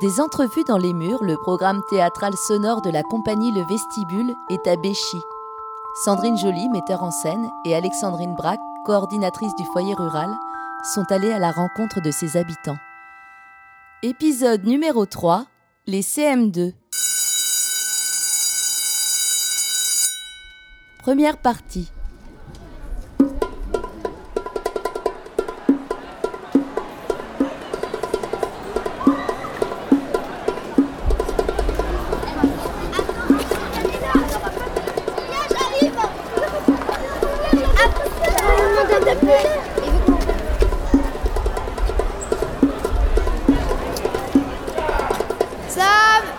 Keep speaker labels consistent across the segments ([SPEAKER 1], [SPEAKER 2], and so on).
[SPEAKER 1] Des entrevues dans les murs, le programme théâtral sonore de la compagnie Le Vestibule est à Béchy. Sandrine Joly, metteur en scène, et Alexandrine Braque, coordinatrice du foyer rural, sont allées à la rencontre de ses habitants. Épisode numéro 3 Les CM2. Première partie.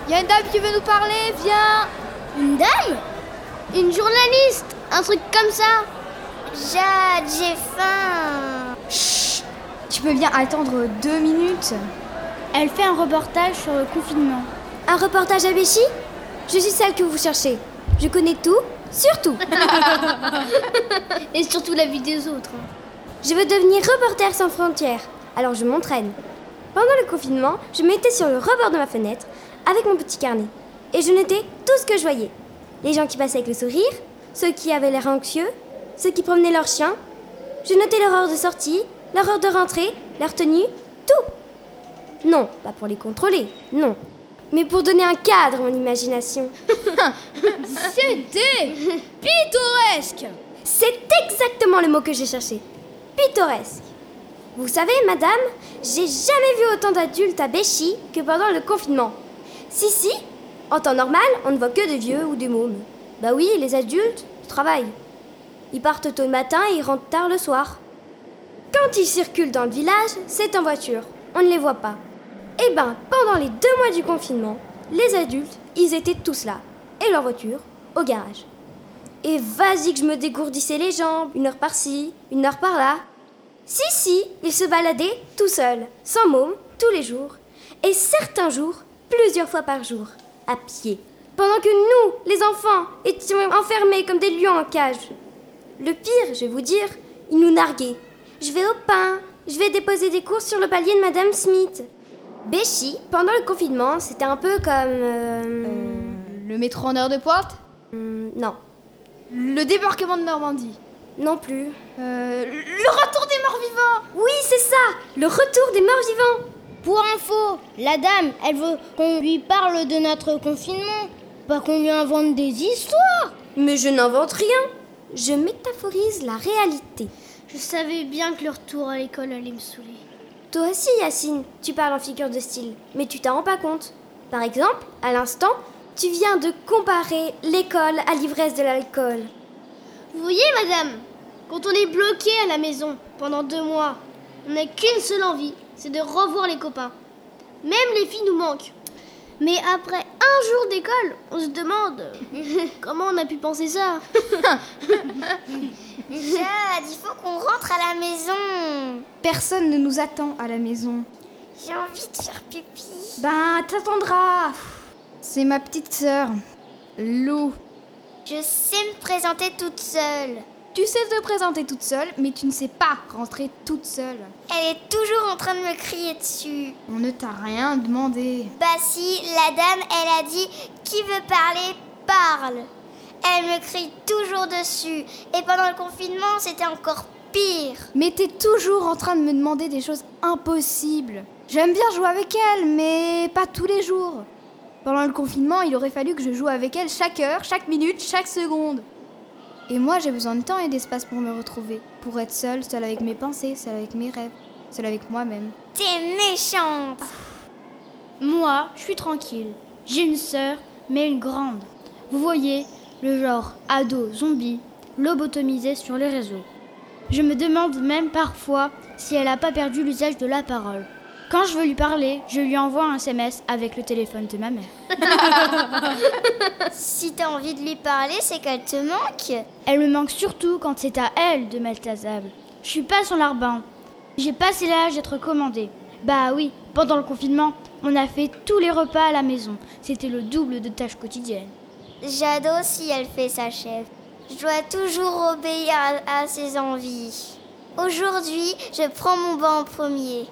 [SPEAKER 2] Sam, y a une dame qui veut nous parler, viens
[SPEAKER 3] Une dame Une journaliste Un truc comme ça Jade, j'ai faim
[SPEAKER 2] Chut Tu peux bien attendre deux minutes
[SPEAKER 3] Elle fait un reportage sur le confinement.
[SPEAKER 4] Un reportage à Béchy Je suis celle que vous cherchez. Je connais tout, surtout.
[SPEAKER 3] Et surtout la vie des autres.
[SPEAKER 4] Je veux devenir reporter sans frontières, alors je m'entraîne. Pendant le confinement, je m'étais sur le rebord de ma fenêtre avec mon petit carnet. Et je notais tout ce que je voyais. Les gens qui passaient avec le sourire, ceux qui avaient l'air anxieux, ceux qui promenaient leurs chiens. Je notais leur heure de sortie, leur heure de rentrée, leur tenue, tout. Non, pas pour les contrôler, non. Mais pour donner un cadre à mon imagination.
[SPEAKER 2] C'était pittoresque
[SPEAKER 4] C'est exactement le mot que j'ai cherché. Pittoresque. Vous savez, madame, j'ai jamais vu autant d'adultes à Béchy que pendant le confinement. Si, si, en temps normal, on ne voit que des vieux ou des mômes. Bah oui, les adultes travaillent. Ils partent tôt le matin et ils rentrent tard le soir. Quand ils circulent dans le village, c'est en voiture. On ne les voit pas. Eh ben, pendant les deux mois du confinement, les adultes, ils étaient tous là. Et leur voiture, au garage. Et vas-y que je me dégourdissais les jambes, une heure par-ci, une heure par-là. Si, si, ils se baladaient tout seuls, sans môme, tous les jours. Et certains jours, plusieurs fois par jour, à pied. Pendant que nous, les enfants, étions enfermés comme des lions en cage. Le pire, je vais vous dire, ils nous narguaient. Je vais au pain, je vais déposer des courses sur le palier de Madame Smith. Béchy, pendant le confinement, c'était un peu comme... euh,
[SPEAKER 2] Le métro en heure de pointe?
[SPEAKER 4] Hum, non,
[SPEAKER 2] Le débarquement de Normandie?
[SPEAKER 4] Non plus.
[SPEAKER 2] Euh, Le retour des morts vivants?
[SPEAKER 4] Oui, c'est ça Le retour des morts vivants
[SPEAKER 3] Pour info, la dame, elle veut qu'on lui parle de notre confinement, pas qu'on lui invente des histoires.
[SPEAKER 4] Mais je n'invente rien. Je métaphorise la réalité.
[SPEAKER 3] Je savais bien que le retour à l'école allait me saouler.
[SPEAKER 4] Toi aussi, Yacine, tu parles en figure de style, mais tu t'en rends pas compte. Par exemple, à l'instant, tu viens de comparer l'école à l'ivresse de l'alcool.
[SPEAKER 3] Vous voyez, madame, quand on est bloqué à la maison pendant deux mois, on n'a qu'une seule envie, c'est de revoir les copains. Même les filles nous manquent. Mais après un jour d'école, on se demande comment on a pu penser ça?
[SPEAKER 5] Jade, il faut qu'on rentre à la maison.
[SPEAKER 2] Personne ne nous attend à la maison.
[SPEAKER 5] J'ai envie de faire pipi.
[SPEAKER 2] Ben, t'attendras C'est ma petite sœur, Lou.
[SPEAKER 5] Je sais me présenter toute seule.
[SPEAKER 2] Tu sais te présenter toute seule, mais tu ne sais pas rentrer toute seule.
[SPEAKER 5] Elle est toujours en train de me crier dessus.
[SPEAKER 2] On ne t'a rien demandé.
[SPEAKER 5] Bah si, la dame, elle a dit qui veut parler, parle. Elle me crie toujours dessus. Et pendant le confinement, c'était encore pire.
[SPEAKER 2] Mais t'es toujours en train de me demander des choses impossibles. J'aime bien jouer avec elle, mais pas tous les jours. Pendant le confinement, il aurait fallu que je joue avec elle chaque heure, chaque minute, chaque seconde. Et moi, j'ai besoin de temps et d'espace pour me retrouver, pour être seule, seule avec mes pensées, seule avec mes rêves, seule avec moi-même.
[SPEAKER 5] T'es méchante.
[SPEAKER 3] Moi, je suis tranquille. J'ai une sœur, mais une grande. Vous voyez, le genre ado zombie, lobotomisé sur les réseaux. Je me demande même parfois si elle n'a pas perdu l'usage de la parole. Quand je veux lui parler, je lui envoie un SMS avec le téléphone de ma mère.
[SPEAKER 5] Si t'as envie de lui parler, c'est qu'elle te manque.
[SPEAKER 3] Elle me manque surtout quand c'est à elle de mettre la table. Je suis pas son larbin. J'ai passé l'âge d'être commandée. Bah oui, pendant le confinement, on a fait tous les repas à la maison. C'était le double de tâches quotidiennes.
[SPEAKER 5] Jade aussi, elle fait sa chef. Je dois toujours obéir à, à ses envies. Aujourd'hui, je prends mon banc en premier.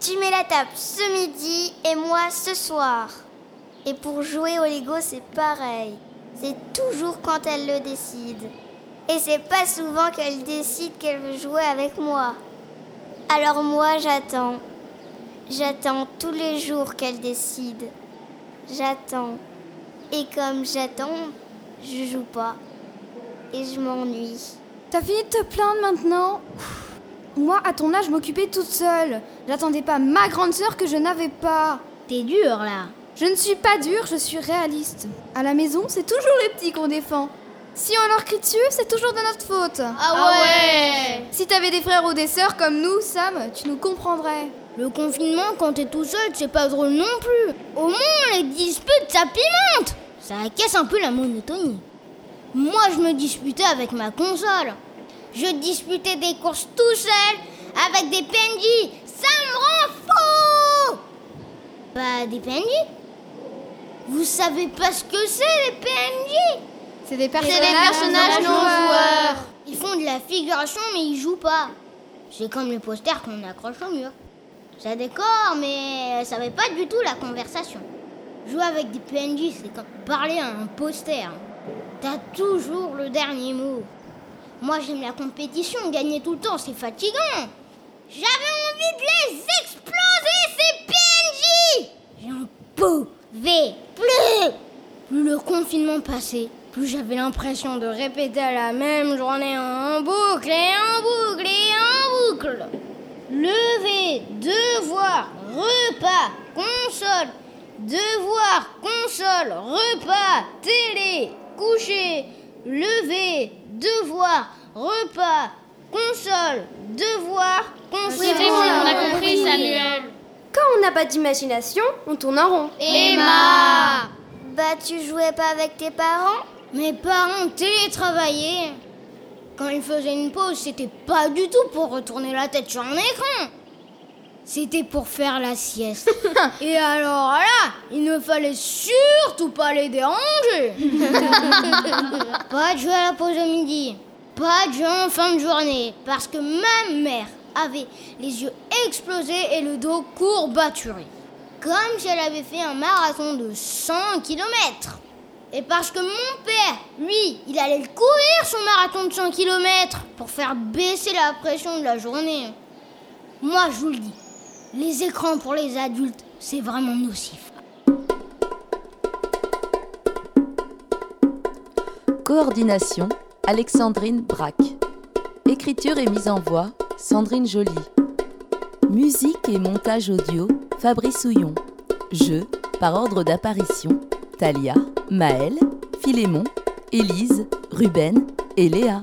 [SPEAKER 5] Tu mets la table ce midi et moi ce soir. Et pour jouer au Lego, c'est pareil. C'est toujours quand elle le décide. Et c'est pas souvent qu'elle décide qu'elle veut jouer avec moi. Alors moi, j'attends. J'attends tous les jours qu'elle décide. J'attends. Et comme j'attends, je joue pas. Et je m'ennuie.
[SPEAKER 2] T'as fini de te plaindre maintenant? Moi, à ton âge, je m'occupais toute seule. J'attendais pas ma grande sœur que je n'avais pas.
[SPEAKER 3] T'es dur là.
[SPEAKER 2] Je ne suis pas dure, je suis réaliste. À la maison, c'est toujours les petits qu'on défend. Si on leur crie dessus, c'est toujours de notre faute.
[SPEAKER 3] Ah ouais
[SPEAKER 2] Si t'avais des frères ou des sœurs comme nous, Sam, tu nous comprendrais.
[SPEAKER 3] Le confinement, quand t'es tout seul, c'est pas drôle non plus. Au moins, les disputes, ça pimente. Ça casse un peu la monotonie. Moi, je me disputais avec ma console. Je disputais des courses tout seul, avec des PNJ. Ça me rend fou Bah, des PNJ Vous savez pas ce que c'est, les PNJ
[SPEAKER 2] C'est des personnages,
[SPEAKER 3] C'est des personnages non joueurs. Ils font de la figuration, mais ils jouent pas. C'est comme les posters qu'on accroche au mur. Ça décore, mais ça fait pas du tout la conversation. Jouer avec des PNJ, c'est comme parler à un poster. T'as toujours le dernier mot. Moi, j'aime la compétition, gagner tout le temps, c'est fatigant. J'avais envie de les exploser, ces PNJ J'en pouvais plus Plus le confinement passait, plus j'avais l'impression de répéter la même journée en boucle et en boucle et en boucle. Lever, devoir, repas, console, devoir, console, repas, télé, coucher, lever, devoir, repas, console, devoir, console.
[SPEAKER 6] C'est bon, on a compris, Samuel.
[SPEAKER 4] Quand on n'a pas d'imagination, on tourne en rond.
[SPEAKER 3] Emma
[SPEAKER 5] Bah, tu jouais pas avec tes parents?
[SPEAKER 3] Mes parents télétravaillaient. Quand ils faisaient une pause, c'était pas du tout pour retourner la tête sur un écran. C'était pour faire la sieste. Et alors là, il ne fallait surtout pas les déranger. pas de jeu à la pause au midi. Pas de jeu en fin de journée. Parce que ma mère avait les yeux explosés et le dos courbaturé. Comme si elle avait fait un marathon de 100 km. Et parce que mon père, lui, il allait le courir son marathon de 100 km pour faire baisser la pression de la journée. Moi, je vous le dis, les écrans pour les adultes, c'est vraiment nocif.
[SPEAKER 1] Coordination Alexandrine Braque. Écriture et mise en voix Sandrine Joly. Musique et montage audio Fabrice Houillon. Jeu par ordre d'apparition Talia, Maël, Philémon, Élise, Ruben et Léa.